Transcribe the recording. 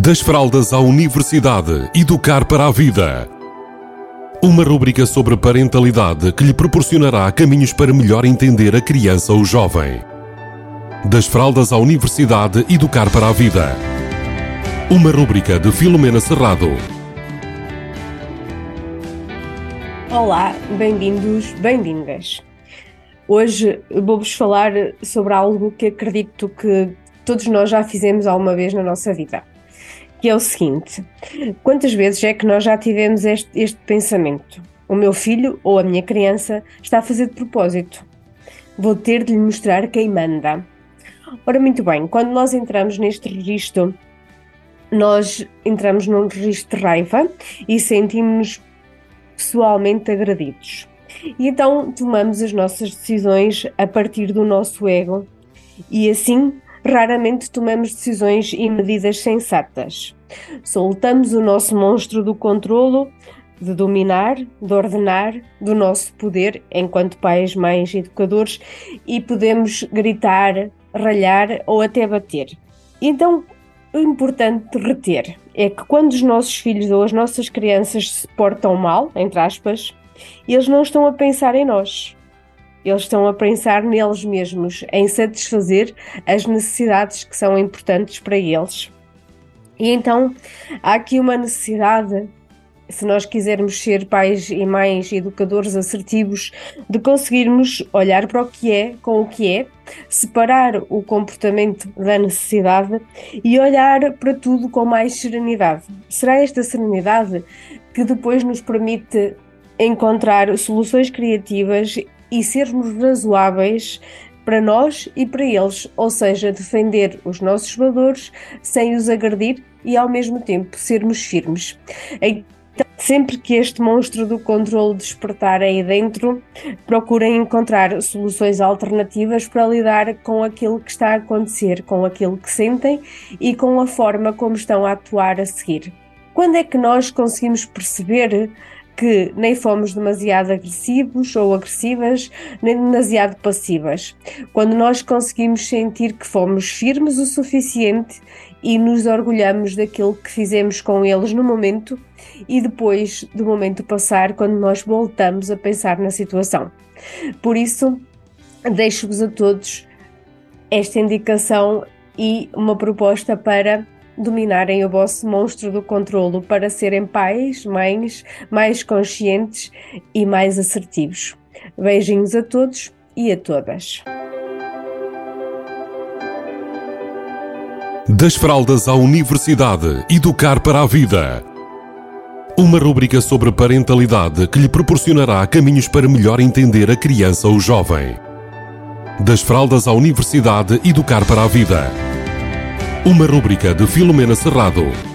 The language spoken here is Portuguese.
Das fraldas à universidade, educar para a vida. Uma rúbrica sobre parentalidade que lhe proporcionará caminhos para melhor entender a criança ou jovem. Das fraldas à universidade, educar para a vida. Uma rúbrica de Filomena Serrado. Olá, bem-vindos, bem-vindas. Hoje vou-vos falar sobre algo que acredito que todos nós já fizemos alguma vez na nossa vida. Que é o seguinte: quantas vezes é que nós já tivemos este, este pensamento? O meu filho ou a minha criança está a fazer de propósito. Vou ter de lhe mostrar quem manda. Ora, muito bem, quando nós entramos neste registro, nós entramos num registro de raiva e sentimos-nos pessoalmente agredidos. E então tomamos as nossas decisões a partir do nosso ego e assim raramente tomamos decisões e medidas sensatas. Soltamos o nosso monstro do controlo, de dominar, de ordenar, do nosso poder enquanto pais, mães, educadores e podemos gritar, ralhar ou até bater. Então, o importante reter é que quando os nossos filhos ou as nossas crianças se portam mal, entre aspas, eles não estão a pensar em nós. Eles estão a pensar neles mesmos, em satisfazer as necessidades que são importantes para eles. E então há aqui uma necessidade, se nós quisermos ser pais e mães educadores assertivos, de conseguirmos olhar para o que é com o que é, separar o comportamento da necessidade e olhar para tudo com mais serenidade. Será esta serenidade que depois nos permite encontrar soluções criativas e sermos razoáveis para nós e para eles, ou seja, defender os nossos valores sem os agredir e ao mesmo tempo sermos firmes. Então, sempre que este monstro do controle despertar aí dentro, procurem encontrar soluções alternativas para lidar com aquilo que está a acontecer, com aquilo que sentem e com a forma como estão a atuar a seguir. Quando é que nós conseguimos perceber que nem fomos demasiado agressivos ou agressivas, nem demasiado passivas. Quando nós conseguimos sentir que fomos firmes o suficiente e nos orgulhamos daquilo que fizemos com eles no momento e depois do momento passar, quando nós voltamos a pensar na situação. Por isso, deixo-vos a todos esta indicação e uma proposta para dominarem o vosso monstro do controlo para serem pais, mães mais conscientes e mais assertivos. Beijinhos a todos e a todas. Das fraldas à universidade, educar para a vida. Uma rubrica sobre parentalidade que lhe proporcionará caminhos para melhor entender a criança ou jovem. Das fraldas à universidade, educar para a vida uma rúbrica de Filomena Serrado.